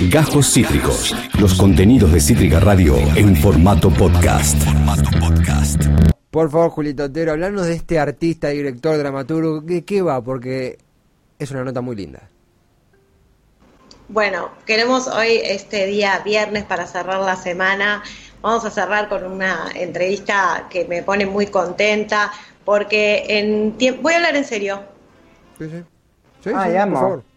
Gajos Cítricos. Los contenidos de Cítrica Radio en formato podcast. Por favor, Julito Otero, hablarnos de este artista, director, dramaturgo. ¿De qué va? Porque es una nota muy linda. Bueno, queremos hoy, este día viernes, para cerrar la semana, vamos a cerrar con una entrevista que me pone muy contenta, porque en tiempo... Voy a hablar en serio. Sí, sí. Sí, Ay, sí, por favor.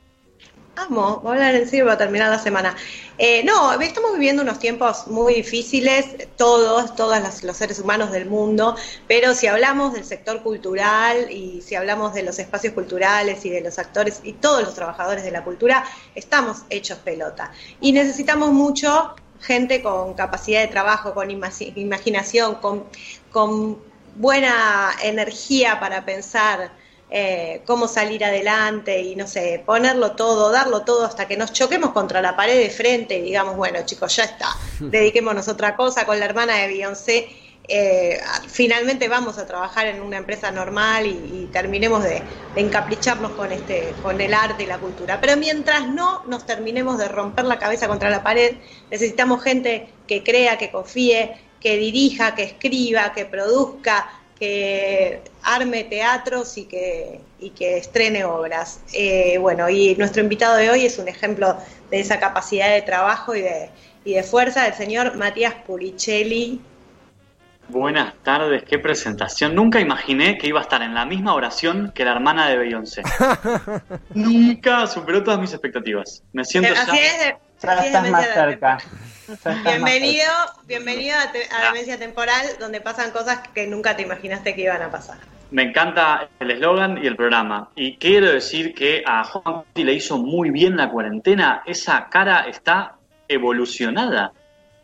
Vamos, voy a hablar en serio para terminar la semana. Eh, no, estamos viviendo unos tiempos muy difíciles, todos, todos los, seres humanos del mundo, pero si hablamos del sector cultural y si hablamos de los espacios culturales y de los actores y todos los trabajadores de la cultura, estamos hechos pelota. Y necesitamos mucho gente con capacidad de trabajo, con ima- imaginación, con buena energía para pensar eh, cómo salir adelante y no sé, ponerlo todo, darlo todo hasta que nos choquemos contra la pared de frente y digamos, bueno chicos, ya está, dediquémonos a otra cosa con la hermana de Beyoncé. eh, finalmente vamos a trabajar en una empresa normal y, y terminemos de, de encapricharnos con este, con el arte y la cultura. Pero mientras no nos terminemos de romper la cabeza contra la pared, necesitamos gente que crea, que confíe, que dirija, que escriba, que produzca, que arme teatros y que, y que estrene obras. Eh, bueno, y nuestro invitado de hoy es un ejemplo de esa capacidad de trabajo y de, y de fuerza del señor Matías Puricelli. Buenas tardes, qué presentación. Nunca imaginé que iba a estar en la misma oración que la hermana de Beyoncé. Nunca superó todas mis expectativas. Me siento Así ya. es, de- Ya estás más cerca. Bienvenido, bienvenido a, te- a Demencia Temporal, donde pasan cosas que nunca te imaginaste que iban a pasar. Me encanta el eslogan y el programa. Y quiero decir que a Juan Cuti le hizo muy bien la cuarentena. Esa cara está evolucionada.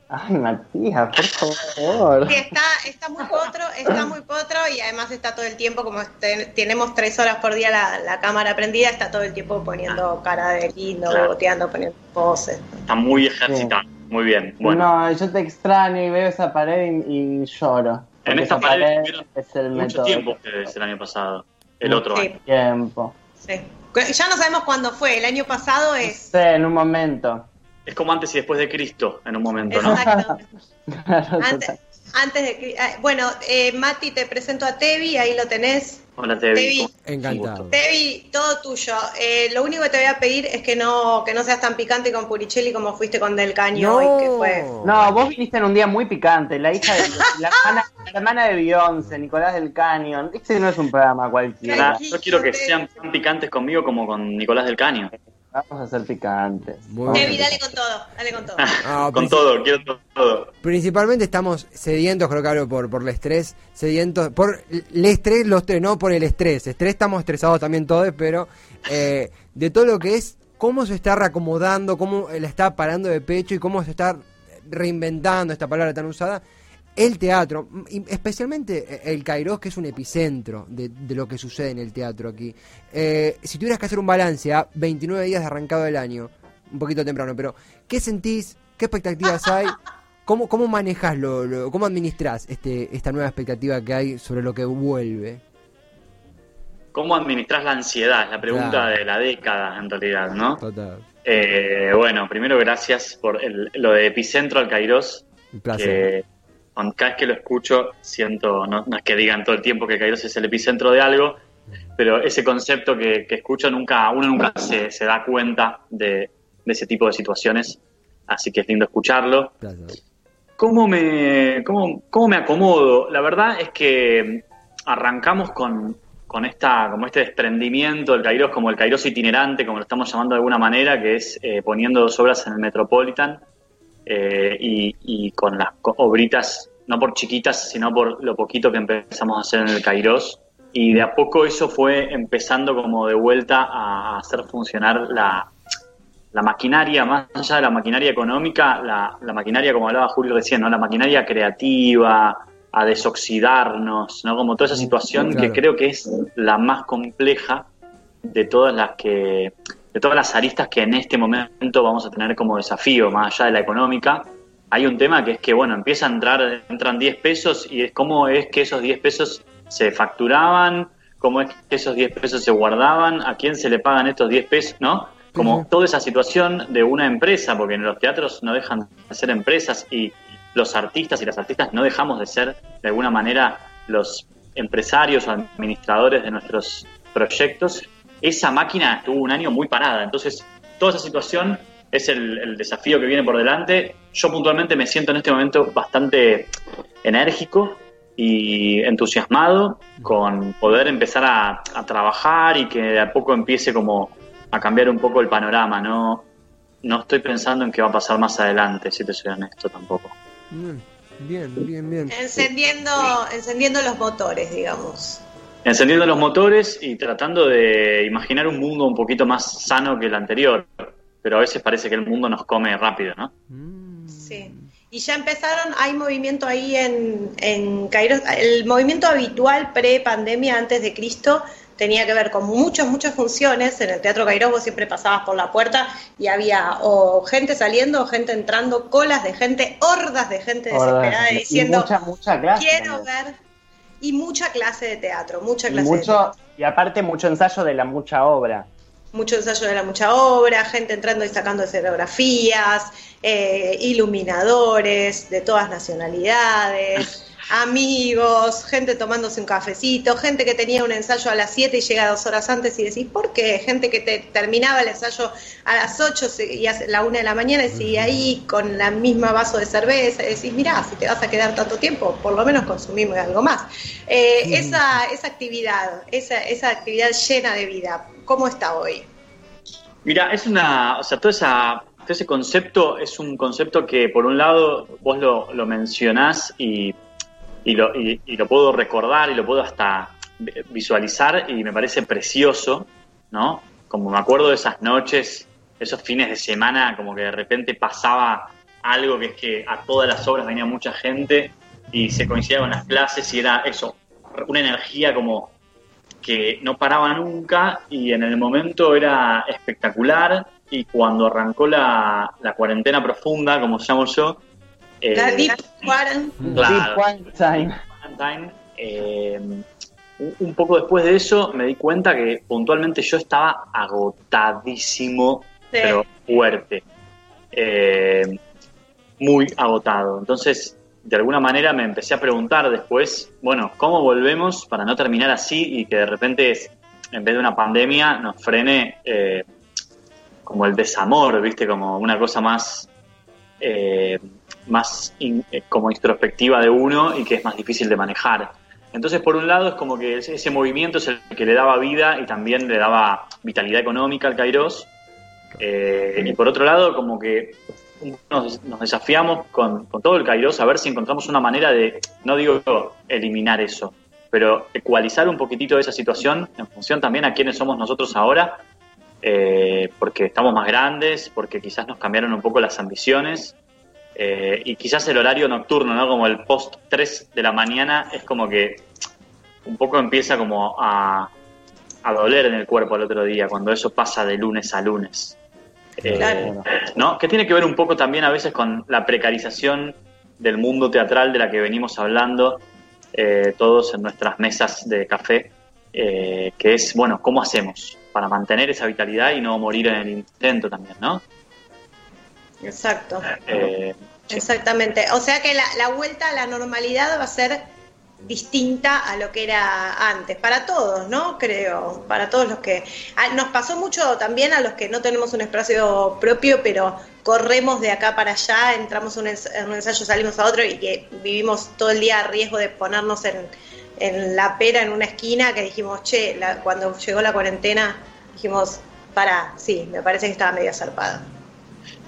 Ay, Matías, por favor. Sí, está, está muy potro, está muy potro y además está todo el tiempo, como este- tenemos tres horas por día la, la cámara prendida, está todo el tiempo poniendo cara de lindo, Claro. boteando, poniendo poses. Está muy ejercitado. Muy bien. Bueno, No, yo te extraño y veo esa pared y, y lloro. En esta esa pared es el mucho método. tiempo ustedes el año pasado. El otro Sí. año. Tiempo. Sí. Ya no sabemos cuándo fue, el año pasado es... Sí, en un momento. Es como antes y después de Cristo, en un momento, ¿no? Exacto. Antes, antes de eh, Bueno, eh, Mati, te presento a Tevi, ahí lo tenés. Hola, Tevi. Tevi. ¿cómo- Encantado. Tevi, todo tuyo. Eh, lo único que te voy a pedir es que no, que no seas tan picante con Puricelli como fuiste con Del Caño No. hoy, que fue... No, vos viniste en un día muy picante. La hija de la hermana, la hermana de Beyoncé, Nicolás del Cañón. Este no es un programa cualquiera. Nada, yo quiero que sean tan picantes conmigo como con Nicolás del Caño. Vamos a ser picantes. Muy dale con todo, dale con todo. Ah, con todo, quiero todo. Principalmente estamos sedientos, creo que hablo por, por el estrés, sedientos, por el estrés, los tres, no por el estrés. Estrés estamos estresados también todos, pero eh, de todo lo que es cómo se está reacomodando, cómo la está parando de pecho y cómo se está reinventando esta palabra tan usada. El teatro, especialmente el Kairos, que es un epicentro de, de lo que sucede en el teatro aquí. Eh, si tuvieras que hacer un balance a 29 días de arrancado el año, un poquito temprano, pero ¿qué sentís? ¿Qué expectativas hay? ¿Cómo, cómo manejas, lo, lo- cómo administras este, esta nueva expectativa que hay sobre lo que vuelve? ¿Cómo administras la ansiedad? Es la pregunta Claro. de la década, en realidad, ¿no? Total. Eh, bueno, primero gracias por el- lo de Epicentro al Kairos, Un placer. que cada vez que lo escucho siento, no, no es que digan todo el tiempo que Kairos es el epicentro de algo, pero ese concepto que, que escucho nunca, uno nunca se, se da cuenta de, de ese tipo de situaciones, así que es lindo escucharlo. ¿Cómo me, cómo, cómo me acomodo? La verdad es que arrancamos con, con esta, como este desprendimiento del Kairos, como el Kairos itinerante, como lo estamos llamando de alguna manera, que es eh, poniendo dos obras en el Metropolitan eh, y, y con las obritas, no por chiquitas, sino por lo poquito que empezamos a hacer en el Kairos. Y de a poco eso fue empezando como de vuelta a hacer funcionar la, la maquinaria, más allá de la maquinaria económica, la, la maquinaria, como hablaba Julio recién, ¿no? la maquinaria creativa, a desoxidarnos, ¿no? Como toda esa situación Claro. que creo que es la más compleja de todas las que, de todas las aristas que en este momento vamos a tener como desafío, más allá de la económica. Hay un tema que es que, bueno, empieza a entrar, entran 10 pesos y es cómo es que esos 10 pesos se facturaban, cómo es que esos 10 pesos se guardaban, a quién se le pagan estos 10 pesos, ¿no? como toda esa situación de una empresa, porque en los teatros no dejan de ser empresas y los artistas y las artistas no dejamos de ser de alguna manera los empresarios o administradores de nuestros proyectos, esa máquina estuvo un año muy parada. Entonces, toda esa situación es el, el desafío que viene por delante. Yo puntualmente me siento en este momento bastante enérgico y entusiasmado con poder empezar a, a trabajar y que de a poco empiece como a cambiar un poco el panorama. No, no estoy pensando en qué va a pasar más adelante, si te soy honesto tampoco. Mm, Bien, bien, bien. Encendiendo, encendiendo los motores, digamos. Encendiendo los motores y tratando de imaginar un mundo un poquito más sano que el anterior. Pero a veces parece que el mundo nos come rápido, ¿no? Mm. Sí. Y ya empezaron, hay movimiento ahí en, en Cairo. El movimiento habitual pre-pandemia, antes de Cristo, tenía que ver con muchas, muchas funciones. En el Teatro Cairo vos siempre pasabas por la puerta y había o gente saliendo o gente entrando, colas de gente, hordas de gente desesperada Y diciendo, mucha, mucha clase. quiero también. ver. Y mucha clase de teatro, mucha Y, clase de teatro. y aparte mucho ensayo de la mucha obra. mucho ensayo de la mucha obra, gente entrando y sacando escenografías, eh, iluminadores de todas nacionalidades, amigos, gente tomándose un cafecito, gente que tenía un ensayo a las 7 y llega dos horas antes y decís, ¿por qué? Gente que te terminaba el ensayo a las 8 se- y a la 1 de la mañana y sigue ahí con la misma vaso de cerveza y decís, mirá, si te vas a quedar tanto tiempo, por lo menos consumimos algo más. Eh, esa, esa actividad, esa, esa actividad llena de vida, ¿cómo está hoy? Mira, es una, o sea, todo, esa, todo ese concepto es un concepto que por un lado vos lo, lo mencionás y, y, lo, y, y lo puedo recordar y lo puedo hasta visualizar y me parece precioso, ¿no? Como me acuerdo de esas noches, esos fines de semana, como que de repente pasaba algo que es que a todas las obras venía mucha gente y se coincidía con las clases y era eso, una energía como que no paraba nunca y en el momento era espectacular y cuando arrancó la, la cuarentena profunda, como llamo yo, eh, La Deep Quarantine. Claro. Deep Quarantine. Eh, un- un poco después de eso me di cuenta que puntualmente yo estaba agotadísimo, Sí. pero fuerte, Eh, muy agotado. Entonces, de alguna manera me empecé a preguntar después, bueno, ¿cómo volvemos para no terminar así y que de repente, es- en vez de una pandemia, nos frene eh, como el desamor, ¿viste? Como una cosa más eh, más eh, como introspectiva de uno y que es más difícil de manejar. Entonces, por un lado, es como que ese, movimiento es el que le daba vida y también le daba vitalidad económica al Kairos. Eh, y por otro lado, como que nos, desafiamos con, con todo el Kairos a ver si encontramos una manera de, no digo eliminar eso, pero ecualizar un poquitito esa situación en función también a quiénes somos nosotros ahora eh, porque estamos más grandes, porque quizás nos cambiaron un poco las ambiciones eh, y quizás el horario nocturno, ¿no? Como el post 3 de la mañana es como que un poco empieza como a, a doler en el cuerpo al otro día cuando eso pasa de lunes a lunes. Eh, Claro. ¿no? Que tiene que ver un poco también a veces con la precarización del mundo teatral de la que venimos hablando eh, todos en nuestras mesas de café, eh, que es, bueno, ¿cómo hacemos para mantener esa vitalidad y no morir en el intento también, ¿no? Exacto. Eh. Exactamente. O sea que la, la vuelta a la normalidad va a ser distinta a lo que era antes, para todos, ¿no? Creo, para todos los que... Nos pasó mucho también a los que no tenemos un espacio propio, pero corremos de acá para allá, entramos en un ensayo, salimos a otro y que vivimos todo el día a riesgo de ponernos en, en la pera en una esquina, que dijimos, che, la- cuando llegó la cuarentena, dijimos, para, sí, me parece que estaba medio zarpada.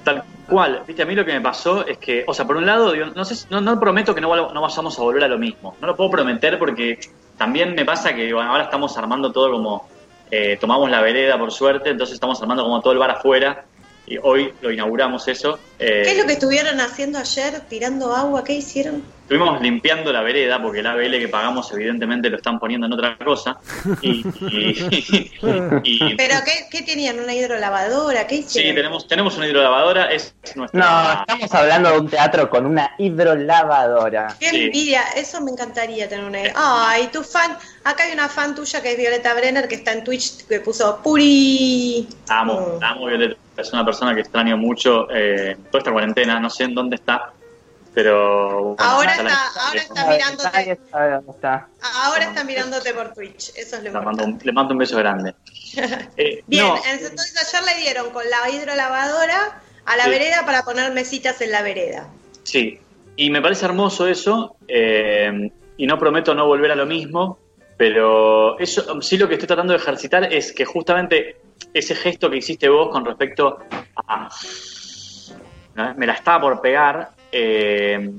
Tal cual, viste, a mí lo que me pasó es que, o sea, por un lado, digo, no, sé, no, no prometo que no, no vayamos a volver a lo mismo, no lo puedo prometer porque también me pasa que bueno, ahora estamos armando todo como, eh, tomamos la vereda por suerte, entonces estamos armando como todo el bar afuera y hoy lo inauguramos eso. eh, ¿Qué es lo que estuvieron haciendo ayer? ¿Tirando agua? ¿Qué hicieron? Estuvimos limpiando la vereda, porque el ABL que pagamos evidentemente lo están poniendo en otra cosa. Y, y- y- ¿Pero qué, qué tenían? ¿Una hidrolavadora? ¿Qué sí, tenemos, tenemos una hidrolavadora, es nuestra... No, estamos hablando de un teatro con una hidrolavadora. Qué Sí. envidia, eso me encantaría tener una. Ay, tu fan, acá hay una fan tuya que es Violeta Brenner que está en Twitch que puso Puri. Amo, Mm. amo Violeta. Es una persona que extraño mucho eh, toda esta cuarentena. No sé en dónde está, pero. bueno, Ahora está- extraño. ahora está mirándote. Está. Ahora está mirándote por Twitch, eso es lo Le mando, importante. un, le mando un beso grande. Eh, Bien, no, entonces ayer le dieron con la hidrolavadora a la Sí. vereda para poner mesitas en la vereda. Sí, y me parece hermoso eso, eh, y no prometo no volver a lo mismo, pero eso sí lo que estoy tratando de ejercitar es que justamente ese gesto que hiciste vos con respecto a... ¿no? Me la estaba por pegar, eh,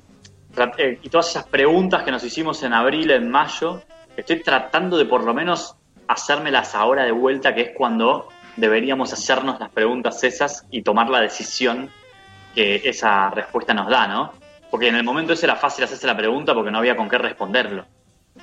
eh, y todas esas preguntas que nos hicimos en abril, en mayo, estoy tratando de por lo menos hacérmelas ahora de vuelta, que es cuando deberíamos hacernos las preguntas esas y tomar la decisión que esa respuesta nos da, ¿no? Porque en el momento ese era fácil hacerse la pregunta porque no había con qué responderlo.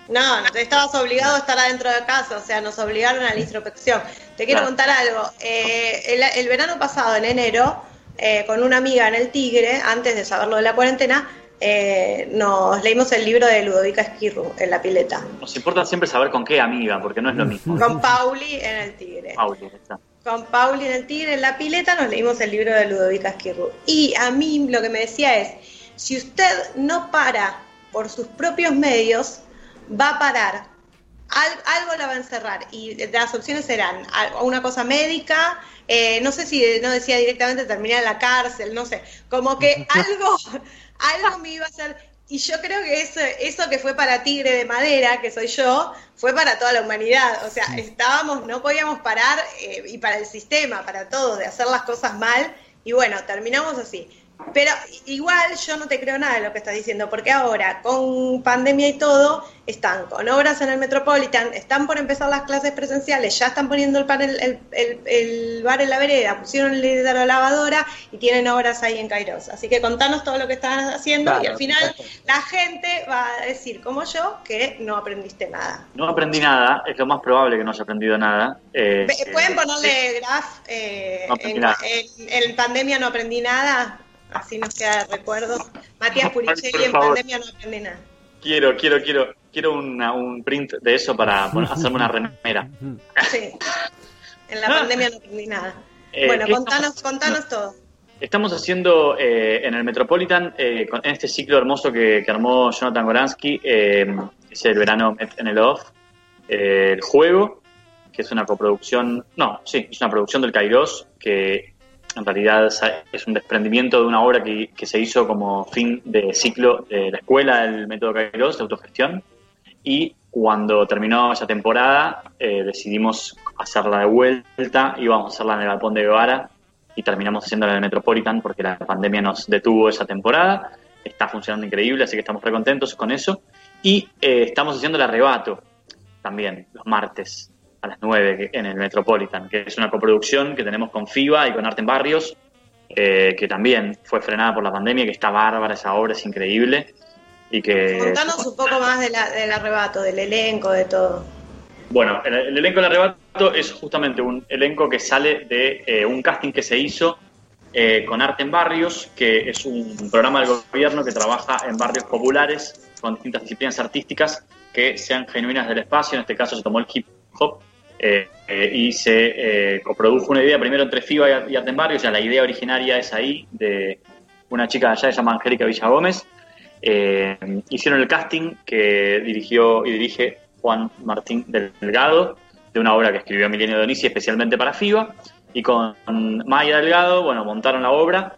No, no, estabas obligado a estar adentro de casa, o sea, nos obligaron a la introspección. Te quiero Claro. contar algo. Eh, el, el verano pasado, en enero, eh, con una amiga en el Tigre, antes de saber lo de la cuarentena, eh, nos leímos el libro de Ludovica Esquirru en la pileta. Nos importa siempre saber con qué amiga, porque no es lo mismo. Con Pauli en el Tigre. Pauli, está. Con Pauli en el Tigre en la pileta nos leímos el libro de Ludovica Esquirru. Y a mí lo que me decía es, si usted no para por sus propios medios, va a parar. Al- algo la va a encerrar. Y las opciones serán una cosa médica, eh, no sé si no decía directamente terminar en la cárcel, no sé. Como que algo, algo me iba a hacer. Y yo creo que eso, eso que fue para Tigre de Madera, que soy yo, fue para toda la humanidad. O sea, estábamos, no podíamos parar, eh, y para el sistema, para todo, de hacer las cosas mal. Y bueno, terminamos así. Pero igual yo no te creo nada de lo que estás diciendo, porque ahora, con pandemia y todo, están con obras en el Metropolitan, están por empezar las clases presenciales, ya están poniendo el, panel- el, el- el bar en la vereda, pusieron la lavadora y tienen obras ahí en Kairos. Así que contanos todo lo que están haciendo y al final perfecto. la gente va a decir, como yo, que no aprendiste nada. No aprendí nada, es lo más probable que no haya aprendido nada. Eh, ¿Pueden eh, ponerle graf eh, No aprendí en, en- en pandemia no aprendí nada? Así nos queda de recuerdo. Matías Por Puricelli, en pandemia no aprendí nada. Quiero, quiero, quiero, quiero una- un print de eso para bueno, hacerme una remera. Sí. En la pandemia no aprendí nada. Eh, bueno, ¿qué contanos, contanos todo. Estamos haciendo eh, en el Metropolitan, eh, con, en este ciclo hermoso que, que armó Jonathan Goransky, eh, es el verano Met en el off, el juego, que es una coproducción, no, sí, es una producción del Kairos, que en realidad es- un desprendimiento de una obra que, que se hizo como fin de ciclo de la escuela del método Kairos de autogestión. Y cuando terminó esa temporada, eh, decidimos hacerla de vuelta, íbamos a hacerla en el Galpón de Guevara y terminamos haciéndola en el Metropolitan porque la pandemia nos detuvo esa temporada. Está funcionando increíble, así que estamos re contentos con eso. Y eh, estamos haciendo el arrebato también, los martes a las 9 que- en el Metropolitan, que es una coproducción que tenemos con FIBA y con Arte en Barrios, eh, que también fue frenada por la pandemia, que está bárbara esa obra, es increíble. Y que Contanos un poco más de la- del arrebato, del elenco, de todo. Bueno, el, el elenco del arrebato es justamente un elenco que sale de eh, un casting que se hizo eh, con Arte en Barrios, que es un programa del gobierno que trabaja en barrios populares con distintas disciplinas artísticas que sean genuinas del espacio. En este caso se tomó el hip hop eh, eh, y se eh, coprodujo una idea primero entre FIBA y en Barrios. Ya la idea originaria es ahí de una chica de allá se llama Angélica Villagómez. Eh, hicieron el casting que dirigió y dirige Juan Martín Delgado, de una obra que escribió Milenio Donisi especialmente para FIBA, y con Maya Delgado, bueno, montaron la obra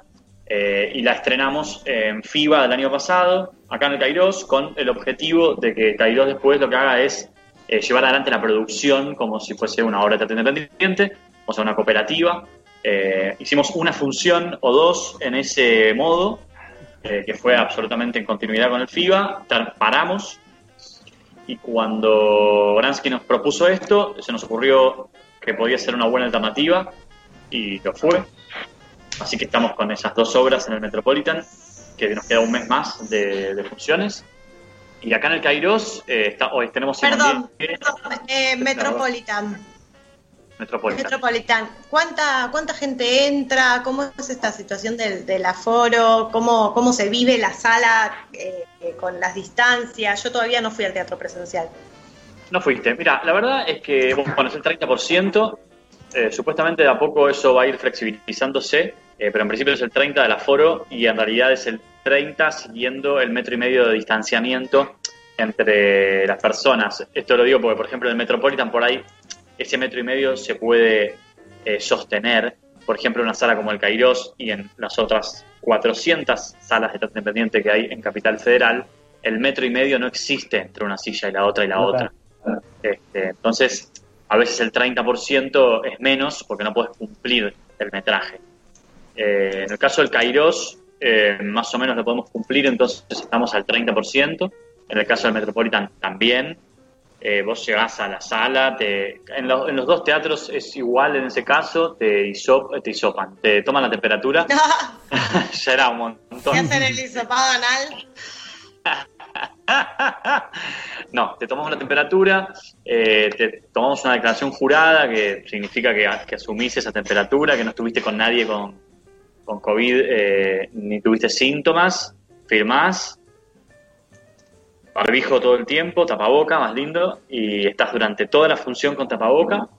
y la estrenamos en FIBA del año pasado, acá en el Kairos, con el objetivo de que Kairos después lo que haga es eh, llevar adelante la producción como si fuese una obra de teatro independiente, o sea, una cooperativa. Eh, hicimos una función o dos en ese modo, eh, que fue absolutamente en continuidad con el FIBA, paramos y cuando Bransky nos propuso esto, se nos ocurrió que podía ser una buena alternativa y lo fue. Así que estamos con esas dos obras en el Metropolitan que nos queda un mes más de funciones. Y acá en el Kairos eh, está, hoy tenemos Perdón, Diez, perdón, eh, Metropolitan. Metropolitan. Metropolitan. ¿Cuánta, ¿Cuánta gente entra? ¿Cómo es esta situación del, del aforo? ¿Cómo, ¿Cómo se vive la sala eh, eh, con las distancias? Yo todavía no fui al teatro presencial. No fuiste. Mira, la verdad es que, bueno, es el 30%. eh, supuestamente de a poco eso va a ir flexibilizándose, eh, pero en principio es el 30% del aforo y en realidad es el 30% siguiendo el metro y medio de distanciamiento entre las personas. Esto lo digo porque, por ejemplo, en el Metropolitan por ahí ese metro y medio se puede eh, sostener, por ejemplo, en una sala como el Cairós y en las otras 400 salas de teatro independiente que hay en Capital Federal, el metro y medio no existe entre una silla y la otra y la otra. Este, entonces, a veces el 30% es menos porque no puedes cumplir el metraje. Eh, en el caso del Kairos, eh, más o menos lo podemos cumplir, entonces estamos al 30%. En el caso del Metropolitan también. Eh, vos llegás a la sala, te, en, lo- en los dos teatros es igual en ese caso, te, hisop- te hisopan, te toman la temperatura, ya era un montón. ¿Qué hacen el hisopado anal? no, te tomamos la temperatura, eh, te tomamos una declaración jurada que significa que, que asumís esa temperatura, que no estuviste con nadie con, con COVID eh, ni tuviste síntomas, firmás, barbijo todo el tiempo, tapaboca, más lindo, y estás durante toda la función con tapaboca.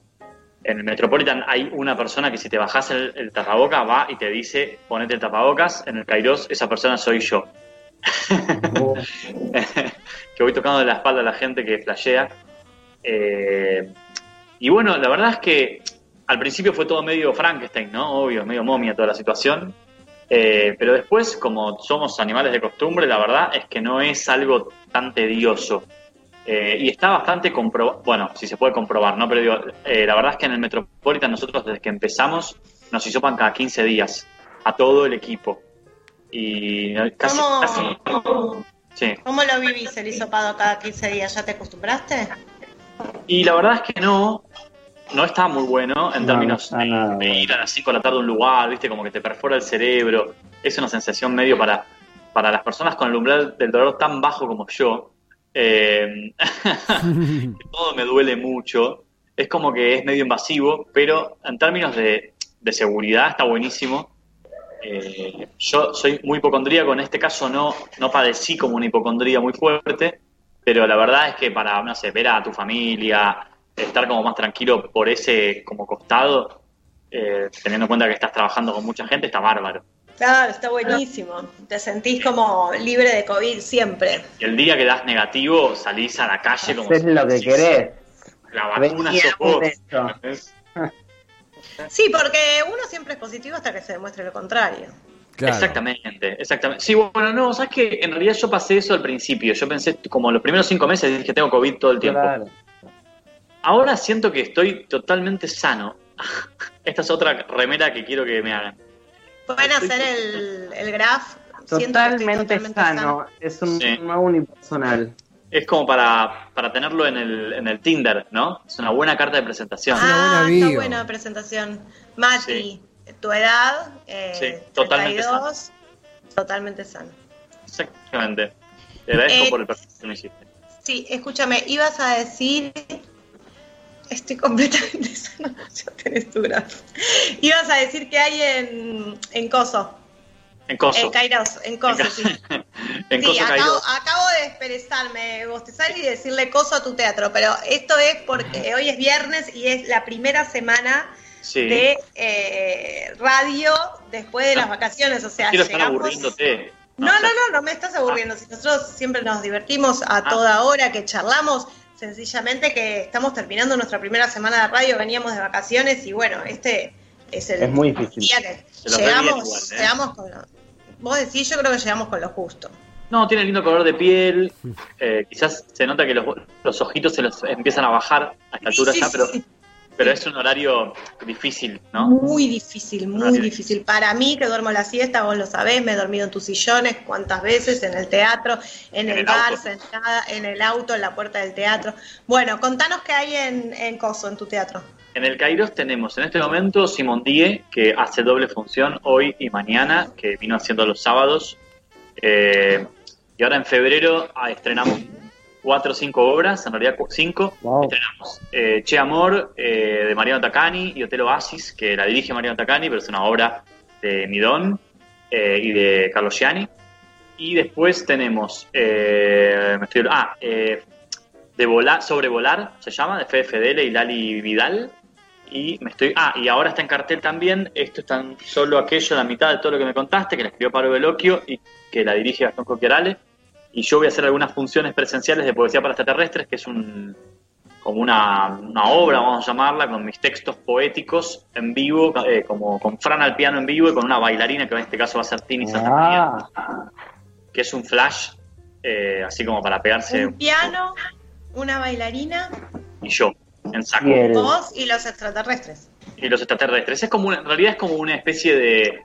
En el Metropolitan hay una persona que si te bajas el, el tapaboca va y te dice ponete el tapabocas. En el Kairos esa persona soy yo. que voy tocando de la espalda a la gente que flashea. Eh, y bueno, la verdad es que al principio fue todo medio Frankenstein, ¿no? Obvio, medio momia toda la situación. Eh, pero después, como somos animales de costumbre, la verdad es que no es algo tan tedioso. Eh, y está bastante comprobado, bueno, si se puede comprobar, ¿no? Pero digo, eh, la verdad es que en el Metropolitan nosotros desde que empezamos nos hisopan cada 15 días a todo el equipo. Y casi, ¿Cómo, casi sí. ¿Cómo lo vivís el hisopado cada 15 días? ¿Ya te acostumbraste? Y la verdad es que no, no está muy bueno en No, términos no de, ir a las 5 de la tarde a un lugar, viste, como que te perfora el cerebro. Es una sensación medio para, para las personas con el umbral del dolor tan bajo como yo. eh, todo me duele mucho. Es como que es medio invasivo, pero en términos de, de seguridad está buenísimo. Eh, yo soy muy hipocondríaco, en este caso no, no padecí como una hipocondría muy fuerte, pero la verdad es que para, no sé, ver a tu familia, estar como más tranquilo por ese como costado, eh, teniendo en cuenta que estás trabajando con mucha gente, está bárbaro. Claro, está buenísimo. Te sentís como libre de COVID siempre. Y el día que das negativo, salís a la calle como Haces lo que si- querés. La vacuna sos vos. Sí, porque uno siempre es positivo hasta que se demuestre lo contrario. Claro. Exactamente, exactamente. Sí, bueno, no, sabes que en realidad yo pasé eso al principio. Yo pensé, como los primeros cinco meses, dije tengo COVID todo el tiempo. Claro. Ahora siento que estoy totalmente sano. Esta es otra remera que quiero que me hagan. Pueden hacer el, el graph. Siento que estoy Totalmente, sano. Es un Sí. nuevo unipersonal. Es como para, para tenerlo en el, en el Tinder, ¿no? Es una buena carta de presentación. una buena Ah, buena presentación. Mati, Sí. tu edad, eh, Sí, totalmente 32, totalmente sano. Exactamente. Te agradezco Eh, por el perfil que me hiciste. Sí, escúchame, ibas a decir. Estoy completamente sano, ya tenés tu graph. Ibas a decir que hay en, en Coso, En Coso. en Kairos, en Coso, sí. en Sí, Coso acabo, acabo de expresarme, bostezar y decirle coso a tu teatro, pero esto es porque hoy es viernes y es la primera semana Sí. de eh, radio después de las vacaciones, o sea, estar llegamos... aburriéndote. No, sé. no, no, no me estás aburriendo. Si nosotros siempre nos divertimos a Ah. toda hora, que charlamos, sencillamente que estamos terminando nuestra primera semana de radio, veníamos de vacaciones y bueno, este es el Es muy difícil. día que llegamos, igual, ¿eh? llegamos con lo, vos decís, yo creo que llegamos con lo justo. No, tiene lindo color de piel. eh, quizás se nota que los, los ojitos se los empiezan a bajar a esta altura Sí, ya, sí, pero, sí. Pero es un horario difícil, ¿no? Muy difícil, muy difícil. Para mí, que duermo la siesta, vos lo sabés, me he dormido en tus sillones cuántas veces, en el teatro, en, En el, el bar, sentada, en el auto, en la puerta del teatro. Bueno, contanos qué hay en, en Coso, en tu teatro. En el Kairos tenemos en este momento Simón Die, que hace doble función hoy y mañana, que vino haciendo los sábados. Eh, y ahora en febrero ah, estrenamos cuatro o cinco obras, en realidad cinco. Wow. Estrenamos eh, Che Amor eh, de Mariano Tacani y Hotel Oasis, que la dirige Mariano Tacani, pero es una obra de Midón eh, y de Carlos Gianni. Y después tenemos, me estoy- ah, de volar, sobrevolar, se llama, de Fede Fedele y Lali Vidal. Y me estoy, ah, y ahora está en cartel también, esto es tan solo aquello, la mitad de todo lo que me contaste, que la escribió Pablo Veloquio y que la dirige Gastón Coquiarale. Y yo voy a hacer algunas funciones presenciales de poesía para extraterrestres, que es un como una, una obra, vamos a llamarla, con mis textos poéticos en vivo, eh, como con Fran al piano en vivo y con una bailarina, que en este caso va a ser Tini Santamaría, Ah, que es un flash, eh, así como para pegarse Un piano, una bailarina, y yo, en saco. Bien. vos y los extraterrestres. Y los extraterrestres. Es como una- en realidad es como una especie de,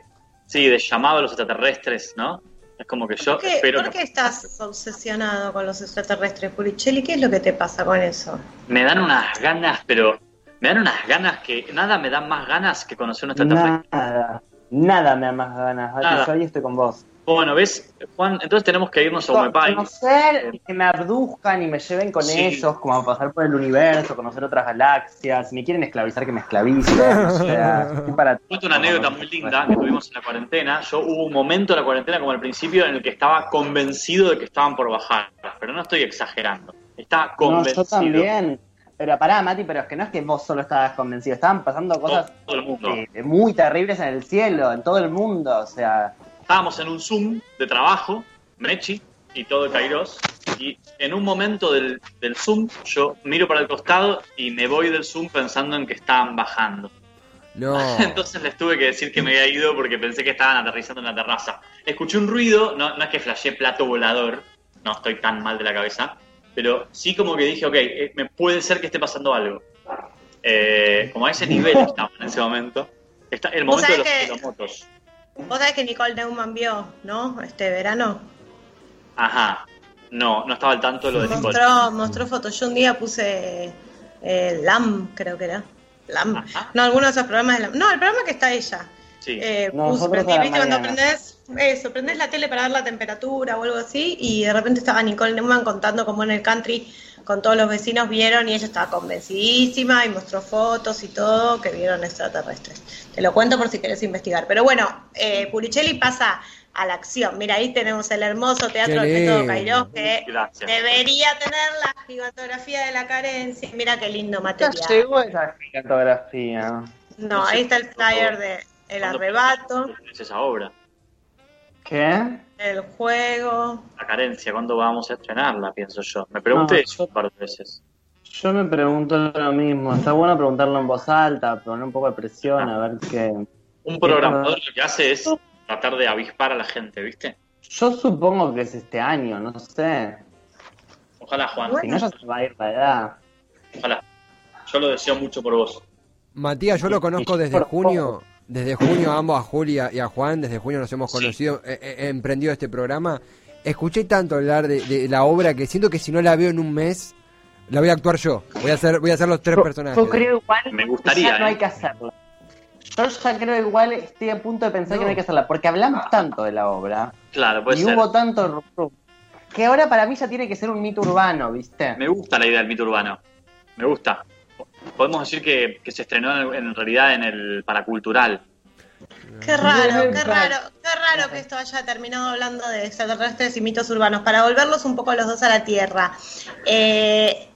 sí, de llamado a los extraterrestres, ¿no? Es como que yo ¿Por qué, espero por que qué estás obsesionado con los extraterrestres, Puricelli? ¿Qué es lo que te pasa con eso? me dan unas ganas, pero me dan unas ganas que nada me dan más ganas que conocer un extraterrestre. nada, nada me da más ganas. Nada. Yo ahí estoy con vos. Bueno, ¿ves, Juan? Entonces tenemos que irnos a Umepay. Conocer que me abduzcan y me lleven con Sí. ellos, como a pasar por el universo, conocer otras galaxias. Si me quieren esclavizar, que me esclavicen. o sea, para Cuento una anécdota muy linda que tuvimos en la cuarentena. Yo hubo un momento en la cuarentena, como al principio, en el que estaba convencido de que estaban por bajar. Pero no estoy exagerando. Estaba No, convencido. yo también. Pero pará, Mati, pero es que no es que vos solo estabas convencido. Estaban pasando cosas Todo el mundo. eh, muy terribles en el cielo, en todo el mundo. O sea, Estábamos en un Zoom de trabajo, Mechi y todo Kairos, y en un momento del, del Zoom yo miro para el costado y me voy del Zoom pensando en que estaban bajando. No. Entonces les tuve que decir que me había ido porque pensé que estaban aterrizando en la terraza. Escuché un ruido, no, no es que flashé plato volador, no estoy tan mal de la cabeza, pero sí como que dije, ok, eh, me puede ser que esté pasando algo. Eh, como a ese nivel estaba en ese momento. Está el momento de los, que- de los motos. Vos sabés que Nicole Neumann vio, ¿no? Este verano. Ajá. No, no estaba al tanto de lo de Nicole. Mostró, mostró fotos. Yo un día puse eh, LAM, creo que era. LAM. Ajá. No, alguno de esos programas de LAM. No, el programa que está ella. Sí. Eh, puse, prendí, ¿viste? Cuando prendés, eso, prendés la tele para ver la temperatura o algo así, y de repente estaba Nicole Neumann contando cómo en el country con todos los vecinos vieron y ella estaba convencidísima y mostró fotos y todo que vieron extraterrestres. Te lo cuento por si querés investigar. Pero bueno, eh, Puricelli pasa a la acción. Mira, ahí tenemos el hermoso teatro del método. Cairós que Gracias. debería tener la gigantografía de la carencia. Mira qué lindo ya material. llegó esa gigantografía. No, ahí está el flyer de El ¿Cuándo Arrebato, es esa obra? ¿Qué? El juego. La carencia, ¿cuándo vamos a estrenarla? Pienso yo. Me pregunté No, eso yo- un par de veces. Yo me pregunto lo mismo. Está bueno preguntarlo en voz alta, poner un poco de presión, a ver qué. Un programador lo que hace es tratar de avispar a la gente, ¿viste? Yo supongo que es este año, no sé. Ojalá, Juan. Si no, ya se va a ir la edad. Ojalá. Yo lo deseo mucho por vos. Matías, yo lo conozco desde junio. Desde junio ambos a Julia y a Juan, desde junio nos hemos Sí. conocido, he, he- he emprendido este programa. Escuché tanto hablar de, de la obra que siento que si no la veo en un mes, la voy a actuar yo. Voy a hacer, voy a hacer los tres Yo- personajes. Yo creo igual Me que gustaría, ya no ¿eh? hay que hacerla. Yo ya creo igual, estoy a punto de pensar No. que no hay que hacerla, porque hablamos tanto de la obra Claro, puede y ser. hubo tanto que ahora para mí ya tiene que ser un mito urbano, ¿viste? Me gusta la idea del mito urbano. Me gusta. Podemos decir que, que se estrenó en, en realidad en el paracultural. Qué raro, qué raro, qué raro que esto haya terminado hablando de extraterrestres y mitos urbanos. Para volverlos un poco los dos a la Tierra. Eh,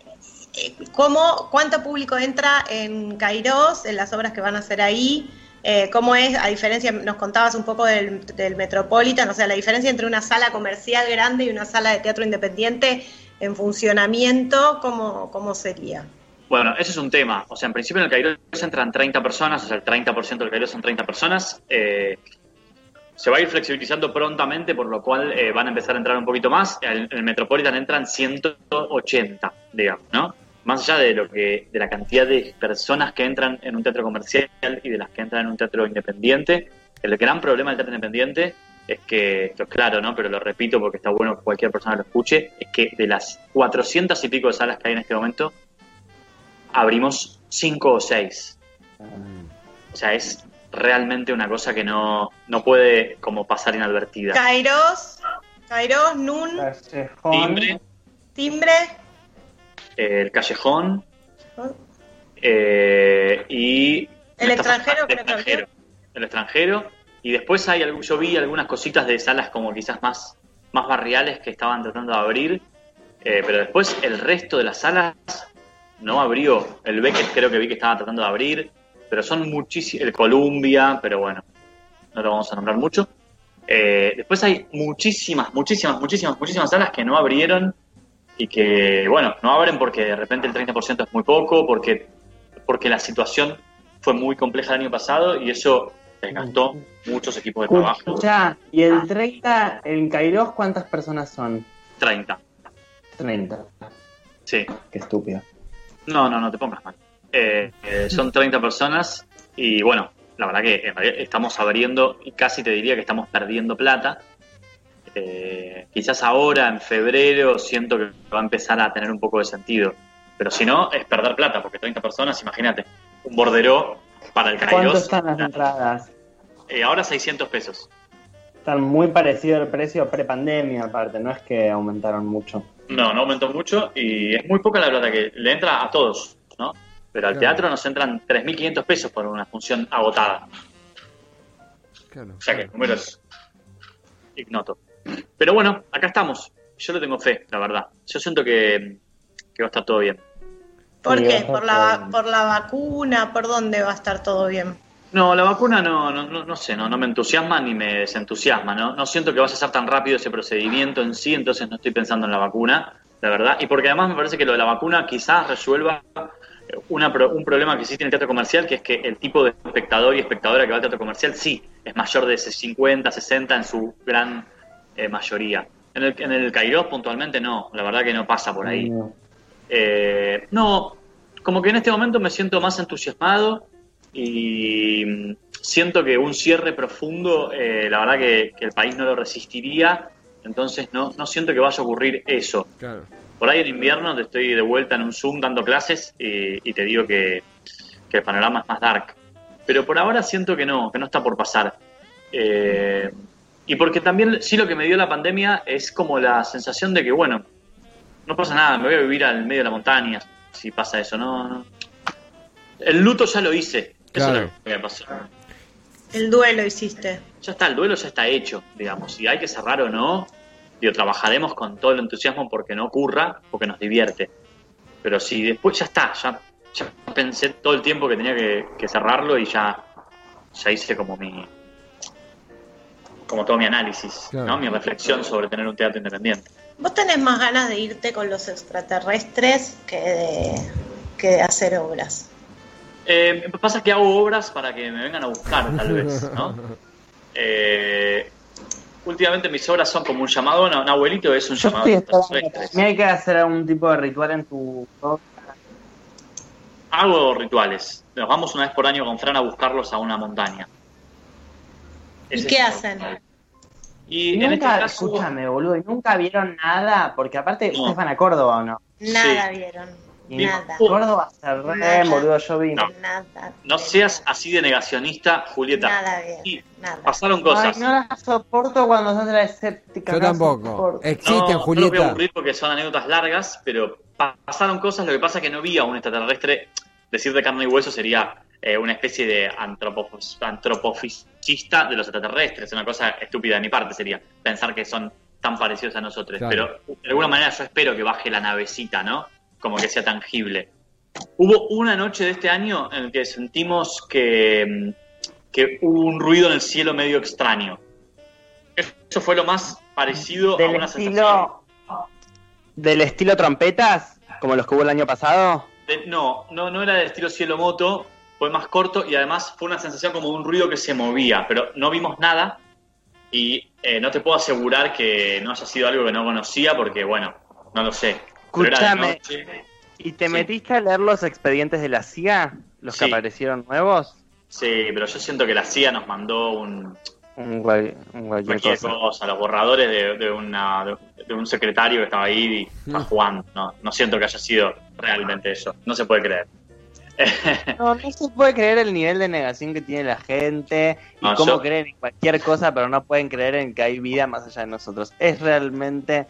eh, ¿cómo, ¿Cuánto público entra en Kairos, en las obras que van a hacer ahí? Eh, ¿Cómo es, a diferencia, nos contabas un poco del, del Metropolitan, o sea, la diferencia entre una sala comercial grande y una sala de teatro independiente en funcionamiento, ¿cómo, cómo sería? Bueno, ese es un tema. O sea, en principio en el Cairo entran 30 personas, o sea, el 30% del Cairo son 30 personas. Eh, se va a ir flexibilizando prontamente, por lo cual eh, van a empezar a entrar un poquito más. En el Metropolitan entran 180, digamos, ¿no? Más allá de lo que, de la cantidad de personas que entran en un teatro comercial y de las que entran en un teatro independiente, el gran problema del teatro independiente es que, esto es claro, ¿no? Pero lo repito porque está bueno que cualquier persona lo escuche, es que de las 400 y pico de salas que hay en este momento, abrimos 5 o 6. O sea, es realmente una cosa que no, no puede como pasar inadvertida. Kairos Kairos, Nun, Callejón. Timbre, Timbre. eh, el callejón eh, y... El extranjero, el que extranjero. El extranjero. Y después hay, algo- yo vi algunas cositas de salas como quizás más, más barriales que estaban tratando de abrir. eh, pero después el resto de las salas no abrió. El Beckett creo que vi que estaba tratando de abrir. Pero son muchísimos. El Columbia, pero bueno, no lo vamos a nombrar mucho. Eh, después hay muchísimas, muchísimas, muchísimas, muchísimas salas que no abrieron y que, bueno, no abren porque de repente el 30% es muy poco, porque, porque la situación fue muy compleja el año pasado y eso desgastó muchos equipos de trabajo. Escucha, y el 30 en Kairos, ¿cuántas personas son? 30, 30. sí. Qué estúpido. No, no, no te pongas mal. Eh, eh, son 30 personas y bueno, la verdad que en realidad estamos abriendo y casi te diría que estamos perdiendo plata. Eh, quizás ahora, en febrero, siento que va a empezar a tener un poco de sentido. Pero si no, es perder plata, porque 30 personas, imagínate, un bordero para el ¿Cuánto Kairos. están las entradas? Eh, ahora 600 pesos. Están muy parecido al precio pre-pandemia, aparte, no es que aumentaron mucho. No, no aumentó mucho y es muy poca la plata que le entra a todos, ¿no? Pero al Claro. teatro nos entran 3.500 pesos por una función agotada. Claro. O sea que el número es ignoto. Pero bueno, acá estamos. Yo le tengo fe, la verdad. Yo siento que, que va a estar todo bien. ¿Por qué? ¿Por la. ¿Por la vacuna? ¿Por dónde va a estar todo bien? No, la vacuna no, no, no, no sé, no, no me entusiasma ni me desentusiasma, ¿no? No siento que vaya a ser tan rápido ese procedimiento en sí, entonces no estoy pensando en la vacuna, la verdad. Y porque además me parece que lo de la vacuna quizás resuelva eh, una un problema que existe en el teatro comercial, que es que el tipo de espectador y espectadora que va al teatro comercial sí es mayor de ese 50, 60 en su gran eh, mayoría. En el, en el Kairos puntualmente no, la verdad que no pasa por ahí. Eh, no, como que en este momento me siento más entusiasmado y mm, siento que un cierre profundo, eh, la verdad que, que el país no lo resistiría, entonces no, no siento que vaya a ocurrir eso. Claro. Por ahí en invierno te estoy de vuelta en un Zoom dando clases y, y te digo que, que el panorama es más dark. Pero por ahora siento que no, que no está por pasar. Eh, y porque también sí lo que me dio la pandemia es como la sensación de que, bueno, no pasa nada, me voy a vivir al medio de la montaña si pasa eso, no, no. El luto ya lo hice, eso Claro. es lo que me pasó. El duelo hiciste. Ya está, el duelo ya está hecho, digamos. Si hay que cerrar o no, digo, trabajaremos con todo el entusiasmo porque no ocurra, porque nos divierte. Pero si después ya está, ya, ya pensé todo el tiempo que tenía que, que cerrarlo y ya, ya hice como mi como todo mi análisis, Claro. ¿no? mi reflexión sobre tener un teatro independiente. ¿Vos tenés más ganas de irte con los extraterrestres que de, que de hacer obras? Eh, pasa que hago obras para que me vengan a buscar, tal vez, ¿no? Eh, últimamente mis obras son como un llamado, no, un abuelito es un Yo llamado mí hay que hacer algún tipo de ritual en tu. Hago rituales. Nos vamos una vez por año con Fran a buscarlos a una montaña. ¿Y qué hacen? ritual. Y en este nunca, caso, escúchame, boludo, y nunca vieron nada, porque aparte No. ustedes van a Córdoba o no. Nada vieron. Y Nada. Córdoba se re, Nada. boludo, yo vi. No. Nada. no seas así de negacionista, Julieta. Nada bien. Y Nada. pasaron cosas. Ay, no la soporto cuando sos de la escéptica. Yo no tampoco. Existen, no, no lo voy a Julieta. aburrir porque son anécdotas largas, pero pa- pasaron cosas. Lo que pasa es que no vi a un extraterrestre. Decir de carne y hueso sería eh, una especie de antropofis- antropofisista de los extraterrestres. Una cosa estúpida de mi parte sería pensar que son tan parecidos a nosotros. Claro. Pero de alguna manera yo espero que baje la navecita, ¿no? Como que sea tangible. Hubo una noche de este año en que sentimos que, mm, que hubo un ruido en el cielo medio extraño. Eso fue lo más parecido a una sensación. Del estilo trompetas, como los que hubo el año pasado. De- no, no, no era del estilo cielo moto, fue más corto y además fue una sensación como de un ruido que se movía, pero no vimos nada y eh, no te puedo asegurar que no haya sido algo que no conocía porque, bueno, no lo sé. Escúchame. ¿Y te Sí. metiste a leer los expedientes de la CIA? ¿Los que aparecieron nuevos? Sí, pero yo siento que la CIA nos mandó un, Un, guay- un cualquier cualquier cosa. cosa, los borradores de, de una, de, de un secretario que estaba ahí y estaba Mm. jugando. No, no siento que haya sido realmente eso. No se puede creer. No, no se puede creer el nivel de negación que tiene la gente y No, cómo yo- creen en cualquier cosa, pero no pueden creer en que hay vida más allá de nosotros. Es realmente.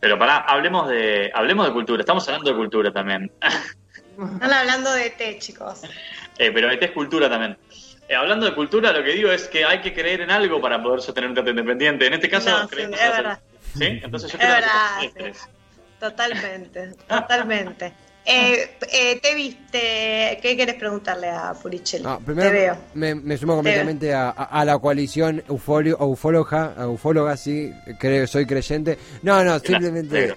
Pero pará, hablemos de, hablemos de cultura. Estamos hablando de cultura también. Están hablando de té, chicos. Eh, pero esta es cultura también. Eh, hablando de cultura, lo que digo es que hay que creer en algo para poder sostener un teatro independiente. En este caso, No, sí, creemos es en los- verdad. ¿Sí? Entonces yo Es creo verdad, sí. tres. Totalmente, totalmente. Eh, eh, te viste, ¿qué quieres preguntarle a Puricelli? No, te primero veo. me, me sumo completamente a, a- a la coalición ufóloga, ufóloga, sí, creo, soy creyente. No, no, simplemente...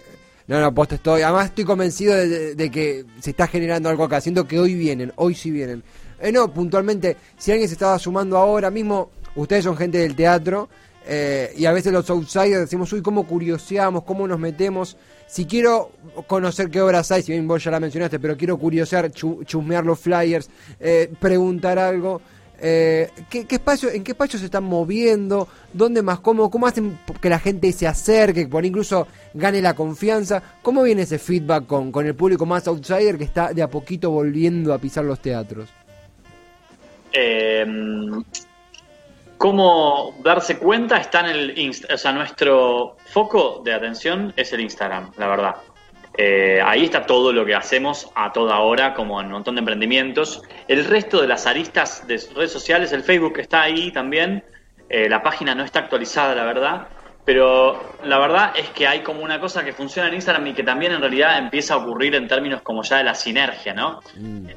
No, no, posta estoy. Además estoy convencido de, de- de que se está generando algo acá. Siento que hoy vienen, hoy sí vienen. Eh, no, puntualmente, si alguien se estaba sumando ahora mismo, ustedes son gente del teatro, eh, y a veces los outsiders decimos, uy, cómo curioseamos, cómo nos metemos. Si quiero conocer qué obras hay, si bien vos ya la mencionaste, pero quiero curiosear, chu- chusmear los flyers, eh, preguntar algo. Eh, ¿qué, espacio, ¿En qué espacio se están moviendo? ¿Dónde más? ¿Cómo, ¿Cómo hacen que la gente se acerque, que por incluso gane la confianza? ¿Cómo viene ese feedback con, con el público más outsider que está de a poquito volviendo a pisar los teatros? Eh, ¿Cómo darse cuenta? Está en el Insta. O sea, nuestro foco de atención es el Instagram, la verdad. Eh, ahí está todo lo que hacemos a toda hora, como en un montón de emprendimientos. El resto de las aristas de redes sociales, el Facebook está ahí también. Eh, la página no está actualizada, la verdad. Pero la verdad es que hay como una cosa que funciona en Instagram y que también en realidad empieza a ocurrir en términos como ya de la sinergia, ¿no?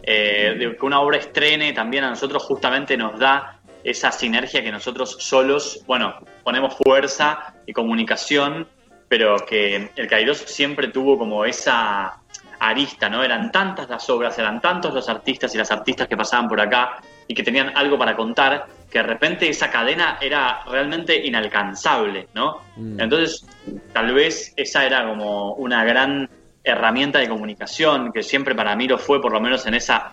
Eh, de que una obra estrene también a nosotros justamente nos da esa sinergia que nosotros solos, bueno, ponemos fuerza y comunicación, pero que el Kairos siempre tuvo como esa arista, ¿no? Eran tantas las obras, eran tantos los artistas y las artistas que pasaban por acá y que tenían algo para contar, que de repente esa cadena era realmente inalcanzable, ¿no? Mm. Entonces, tal vez esa era como una gran herramienta de comunicación, que siempre para mí lo fue, por lo menos en esa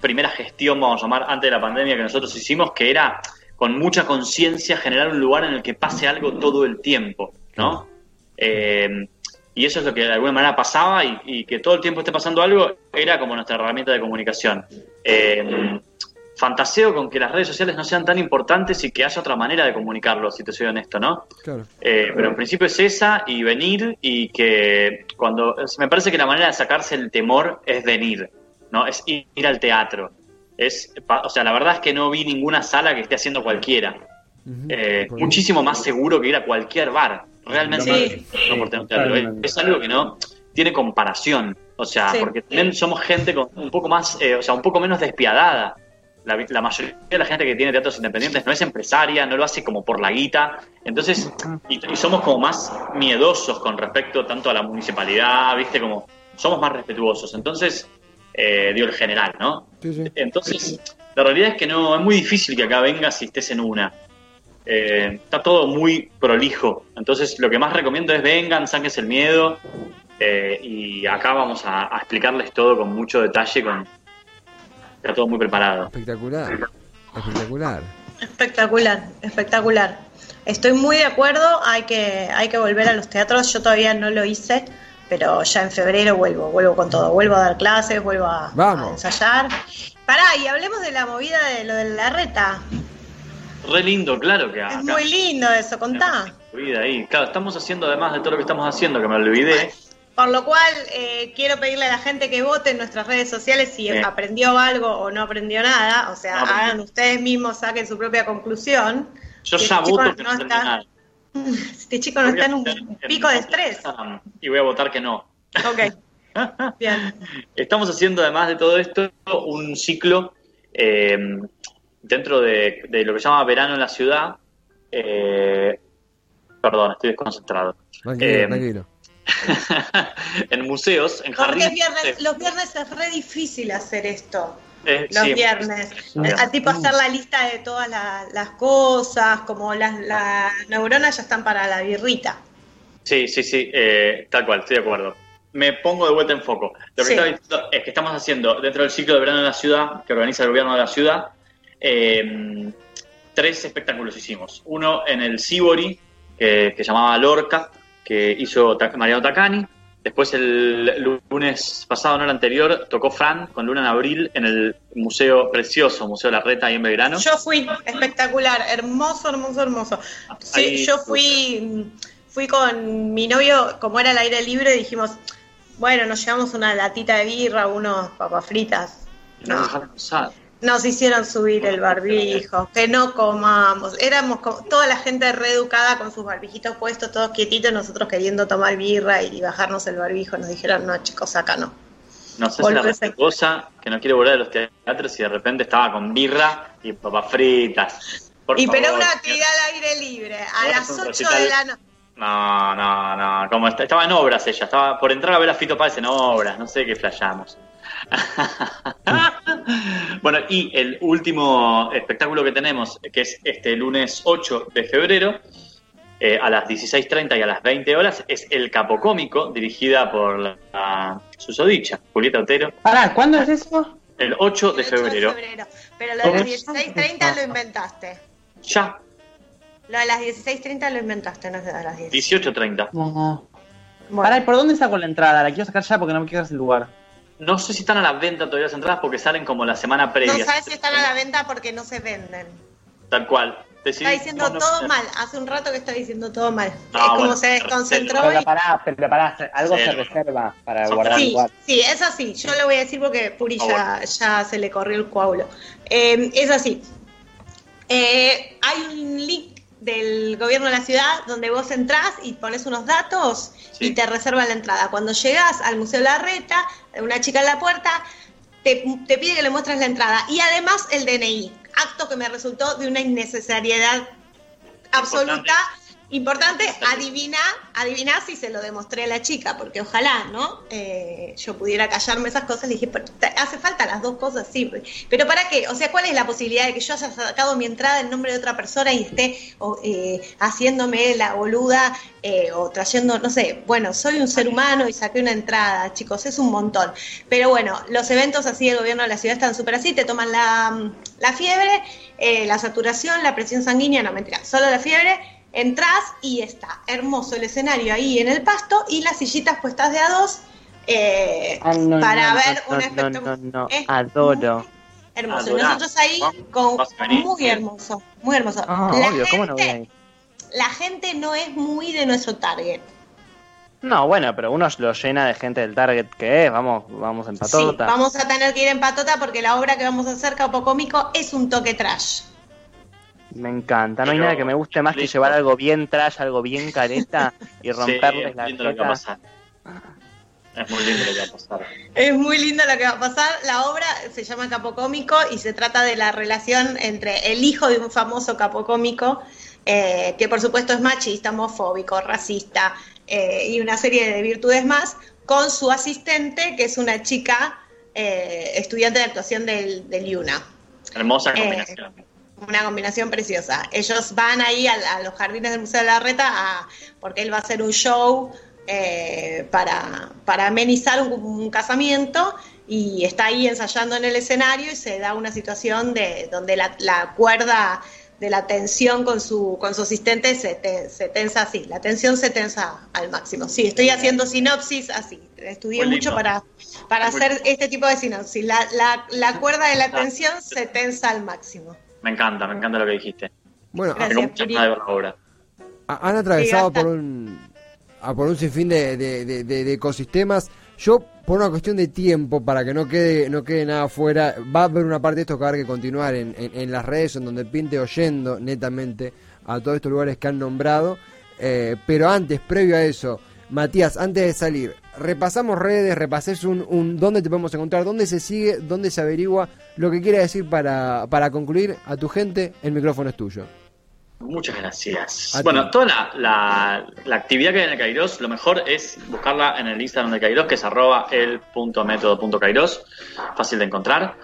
primera gestión, vamos a llamar, antes de la pandemia que nosotros hicimos, que era con mucha conciencia generar un lugar en el que pase algo todo el tiempo, ¿no? Eh, y eso es lo que de alguna manera pasaba y, y que todo el tiempo esté pasando algo era como nuestra herramienta de comunicación. Eh, fantaseo con que las redes sociales no sean tan importantes y que haya otra manera de comunicarlo, si te soy honesto, ¿no? Claro. Eh, pero en principio es esa y venir y que cuando me parece que la manera de sacarse el temor es venir, ¿no? Es ir, al teatro. Es, pa- o sea, la verdad es que no vi ninguna sala que esté haciendo cualquiera. Eh, muchísimo más seguro que ir a cualquier bar. Realmente Sí. no por tener un teatro. Es, es algo que no tiene comparación. O sea, Sí. porque también somos gente con un poco más, eh, o sea, un poco menos despiadada. La, la mayoría de la gente que tiene teatros independientes no es empresaria, no lo hace como por la guita. Entonces, y, y somos como más miedosos con respecto tanto a la municipalidad, ¿viste? Como somos más respetuosos. Entonces, eh, digo el general, ¿no? Sí, sí. Entonces, la realidad es que no, es muy difícil que acá vengas y estés en una. Eh, está todo muy prolijo. Entonces, lo que más recomiendo es vengan, sáquense el miedo. eh, y acá vamos a, a explicarles todo con mucho detalle, con está todo muy preparado. Espectacular. Espectacular. Espectacular, espectacular. Estoy muy de acuerdo, hay que, hay que volver a los teatros, yo todavía no lo hice, pero ya en febrero vuelvo, vuelvo con todo, vuelvo a dar clases, vuelvo a, Vamos. a ensayar. Pará, y hablemos de la movida de lo de la reta. Re lindo, claro que acá. Es muy lindo eso, contá. Ahí. Claro, estamos haciendo además de todo lo que estamos haciendo, que me olvidé. Por lo cual, eh, quiero pedirle a la gente que vote en nuestras redes sociales si aprendió algo o no aprendió nada. O sea, No hagan ustedes mismos, saquen su propia conclusión. Yo ya voto que no, no está-. Este chico no está en un pico de estrés. Y voy a votar que no. Ok. Bien. Estamos haciendo, además de todo esto, un ciclo eh, dentro de, de lo que se llama Verano en la Ciudad. Eh, perdón, estoy desconcentrado. Tranquilo, Eh, tranquilo. en museos, en jardines. viernes, los viernes es re difícil hacer esto. Eh, Los sí, viernes. Sí. A tipo hacer la lista de todas la- las cosas, como las, las neuronas ya están para la birrita. Sí, sí, sí, eh, tal cual, estoy de acuerdo. Me pongo de vuelta en foco. Lo que Sí. estaba diciendo es que estamos haciendo, dentro del ciclo de verano de la ciudad, que organiza el gobierno de la ciudad, eh, tres espectáculos hicimos. Uno en el Sibori, que, que llamaba Lorca, que hizo Mariano Tacani. Después el lunes pasado, no el anterior, tocó Fran con Luna en Abril en el Museo Precioso, Museo La Reta ahí en Belgrano. Yo fui, espectacular, hermoso, hermoso, hermoso. Sí, Ahí- yo fui, fui con mi novio, como era el aire libre, dijimos, bueno, nos llevamos una latita de birra, unos papas fritas. No usar. Nos hicieron subir el barbijo, que no comamos. Éramos como, toda la gente reeducada con sus barbijitos puestos, todos quietitos, nosotros queriendo tomar birra y bajarnos el barbijo. Nos dijeron, no, chicos, acá no. No sé si la Volvés a- respetuosa que no quiere volver a los teatros y de repente estaba con birra y papas fritas. Por y pero una actividad al aire libre, a las un 8 recital. de la noche. No, no, no. Como est- estaba en obras ella. Estaba por entrar a ver a Fito Páez en obras. No sé qué flayamos. bueno, y el último espectáculo que tenemos, que es este lunes 8 de febrero, eh, a las 16.30 y a las 20 horas, es El Capocómico, dirigida por la, la susodicha, Julieta Otero, Pará, ¿cuándo es eso? el 8 de El 8 febrero. Pero lo de las ¿Cómo? 16.30 lo inventaste. Ya, Lo de las 16.30 lo inventaste, no es de las 10. 18.30. No. Bueno, Pará, ¿y por dónde saco la entrada? La quiero sacar ya porque no me quedas el lugar. No sé si están a la venta todavía las entradas porque salen como la semana previa. no sabes si están a la venta porque no se venden. Tal cual. Está diciendo no, todo no. mal. Hace un rato que está diciendo todo mal. No, es como bueno, se desconcentró. Pero y- pará, pero pará, algo se reserva para Son guardar el Sí, sí, es así. Yo lo voy a decir porque Puri Ah, ya, ya se le corrió el coágulo. Eh, es así. Eh, hay un link del gobierno de la ciudad donde vos entrás y pones unos datos Sí. y te reservan la entrada. Cuando llegas al Museo Larreta, una chica en la puerta te, te pide que le muestres la entrada y además el DNI, acto que me resultó de una innecesariedad absoluta. Importante, adivina, adivina si se lo demostré a la chica, porque ojalá, ¿no? Eh, yo pudiera callarme esas cosas. Le dije, "Pero hace falta las dos cosas, sí. Pero ¿para qué? O sea, ¿cuál es la posibilidad de que yo haya sacado mi entrada en nombre de otra persona y esté eh, haciéndome la boluda eh, o trayendo, no sé, bueno, soy un ser humano y saqué una entrada, chicos, es un montón. Pero bueno, los eventos así del gobierno de la ciudad están súper así, te toman la, la fiebre, eh, la saturación, la presión sanguínea, no mentira, solo la fiebre, entras y está hermoso el escenario ahí en el pasto y las sillitas puestas de a dos eh, Ah, no, para no, ver no, un no, espectáculo. no, no, Es adoro. Hermoso. Nosotros ahí con muy hermoso, muy hermoso. Ah, la, obvio, ¿cómo no voy a gente, ir? la gente no es muy de nuestro target. No, bueno, pero uno lo llena de gente del target que es, vamos, vamos en Sí, patota. vamos a tener que ir en patota porque la obra que vamos a hacer, Capo Cómico, es un toque trash. Me encanta, no hay Pero, nada que me guste más que llevar algo bien trash, algo bien careta y romperles Sí, la lindo lo que va a pasar. Es muy lindo lo que va a pasar. Es muy lindo lo que va a pasar. La obra se llama Capo Cómico y se trata de la relación entre el hijo de un famoso capo cómico, eh, que por supuesto es machista, homofóbico, racista eh, y una serie de virtudes más, con su asistente, que es una chica eh, estudiante de actuación del, del IUNA. Hermosa Eh, combinación. Una combinación preciosa. Ellos van ahí a, a los jardines del Museo de la Reta a- porque él va a hacer un show eh, para, para amenizar un, un casamiento y está ahí ensayando en el escenario y se da una situación de donde la, la cuerda de la tensión con su, con su asistente se, te- se tensa así, la tensión se tensa al máximo. Sí, estoy haciendo sinopsis así, estudié Muy mucho lindo. para, para Muy hacer lindo. este tipo de sinopsis. La, la, la cuerda de la tensión se tensa al máximo. Me encanta, me encanta lo que dijiste. Bueno, Gracias. Tengo muchas ganas de ver la obra. a- han atravesado por un a por un sinfín de, de- de- de- de ecosistemas. Yo, por una cuestión de tiempo, para que no quede no quede nada fuera, va a haber una parte de esto que va a haber que continuar en, en- en las redes, en donde pinte oyendo netamente a todos estos lugares que han nombrado. Eh, pero antes, previo a eso, Matías, antes de salir, repasamos redes, repases un, un dónde te podemos encontrar, dónde se sigue, dónde se averigua, lo que quiera decir para, para concluir a tu gente, el micrófono es tuyo. Muchas gracias. A ti. Bueno, toda la, la- la actividad que hay en el Kairos, lo mejor es buscarla en el Instagram de Kairos, que es arroba el.método.kairos, fácil de encontrar.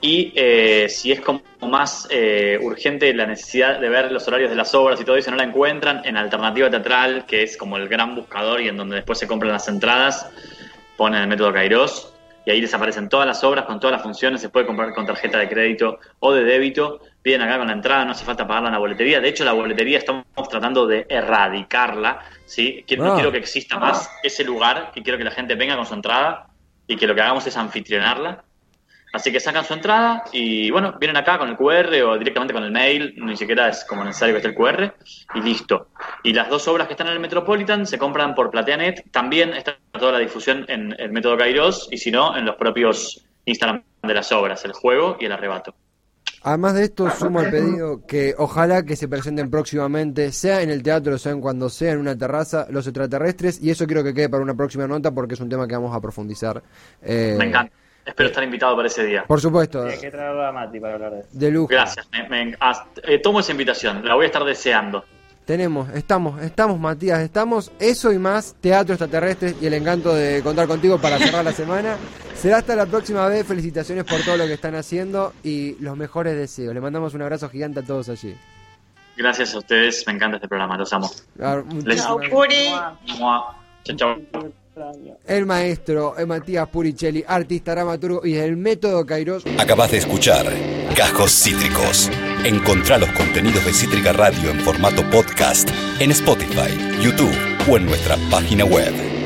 Y eh, si es como más eh, urgente la necesidad de ver los horarios de las obras y todo eso, no la encuentran en Alternativa Teatral, que es como el gran buscador y en donde después se compran las entradas, ponen el método Kairos. y ahí les aparecen todas las obras con todas las funciones, se puede comprar con tarjeta de crédito o de débito, piden acá con la entrada, no hace falta pagarla en la boletería, de hecho la boletería estamos tratando de erradicarla, ¿sí? Quiero, No Ah. quiero que exista más ese lugar, que quiero que la gente venga con su entrada y que lo que hagamos es anfitrionarla. Así que sacan su entrada y bueno, vienen acá con el QR o directamente con el mail, ni siquiera es como necesario que esté el QR y listo. Y las dos obras que están en el Metropolitan se compran por PlateaNet, también está toda la difusión en el método Kairos y si no, en los propios Instagram de las obras, el juego y el arrebato. Además de esto, sumo al pedido que ojalá que se presenten próximamente, sea en el teatro, sea en cuando sea en una terraza, los extraterrestres, y eso quiero que quede para una próxima nota porque es un tema que vamos a profundizar. Eh, Me encanta. Espero estar invitado para ese día. Por supuesto, Hay que traerlo a Mati para hablar de eso. de lujo. Gracias. Me- me- ah, eh, tomo esa invitación, la voy a estar deseando. Tenemos, estamos, estamos, Matías, estamos. Eso y más, teatro extraterrestres y el encanto de contar contigo para cerrar la semana. Será hasta la próxima vez. Felicitaciones por todo lo que están haciendo y los mejores deseos. Le mandamos un abrazo gigante a todos allí. Gracias a ustedes, me encanta este programa, los amo. Ah, Chao, gracias. Puri. Mua. Chao, chao. El maestro eh, Matías Puricelli, artista dramaturgo y del método Kairos. Acabas de escuchar Cajos Cítricos. Encontrá los contenidos de Cítrica Radio en formato podcast en Spotify, YouTube o en nuestra página web.